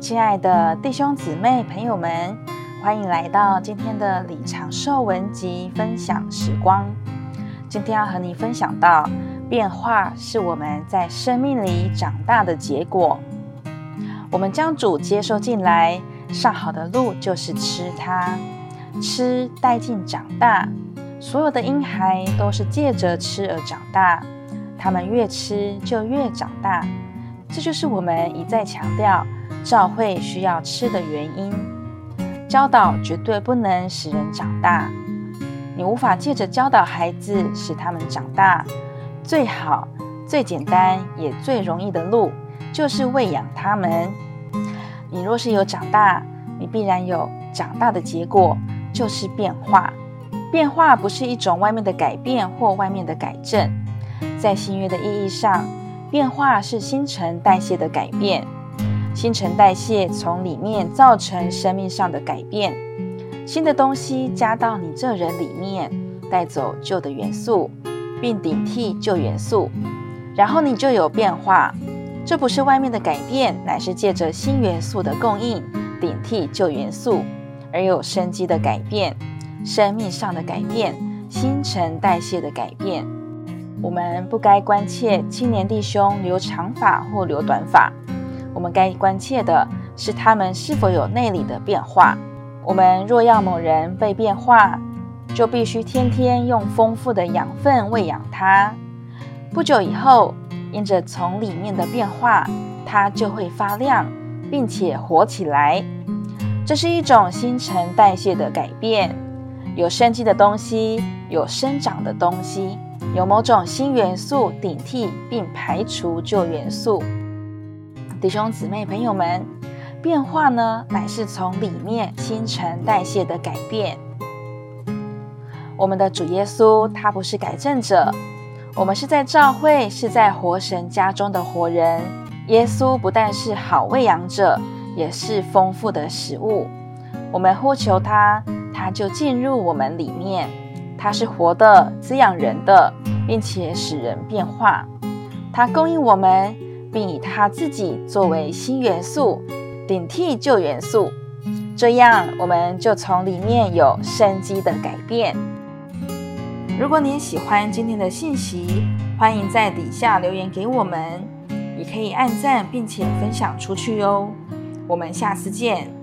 亲爱的弟兄姊妹、朋友们，欢迎来到今天的李长寿文集分享时光。今天要和你分享到，变化是我们在生命里长大的结果。我们将主接受进来，上好的路就是吃它，吃带进长大。所有的婴孩都是借着吃而长大，他们越吃就越长大。这就是我们一再强调。教会需要吃的原因，教导绝对不能使人长大。你无法借着教导孩子使他们长大。最好、最简单也最容易的路，就是喂养他们。你若是有长大，你必然有长大的结果，就是变化。变化不是一种外面的改变或外面的改正，在新约的意义上，变化是新陈代谢的改变。新陈代谢从里面造成生命上的改变，新的东西加到你这人里面，带走旧的元素，并顶替旧元素，然后你就有变化。这不是外面的改变，乃是借着新元素的供应顶替旧元素，而有生机的改变，生命上的改变，新陈代谢的改变。我们不该关切青年弟兄留长发或留短发。我们该关切的是他们是否有内里的变化。我们若要某人被变化，就必须天天用丰富的养分喂养他。不久以后，因着从里面的变化，他就会发亮，并且活起来。这是一种新陈代谢的改变，有生机的东西，有生长的东西，有某种新元素顶替并排除旧元素。弟兄姊妹、朋友们，变化呢，乃是从里面新陈代谢的改变。我们的主耶稣，他不是改正者。我们是在教会，是在活神家中的活人。耶稣不但是好喂养者，也是丰富的食物。我们呼求他，他就进入我们里面。它是活的，滋养人的，并且使人变化。它供应我们。并以它自己作为新元素，顶替旧元素，这样我们就从里面有生机的改变。如果你喜欢今天的信息，欢迎在底下留言给我们，也可以按赞并且分享出去哟。我们下次见。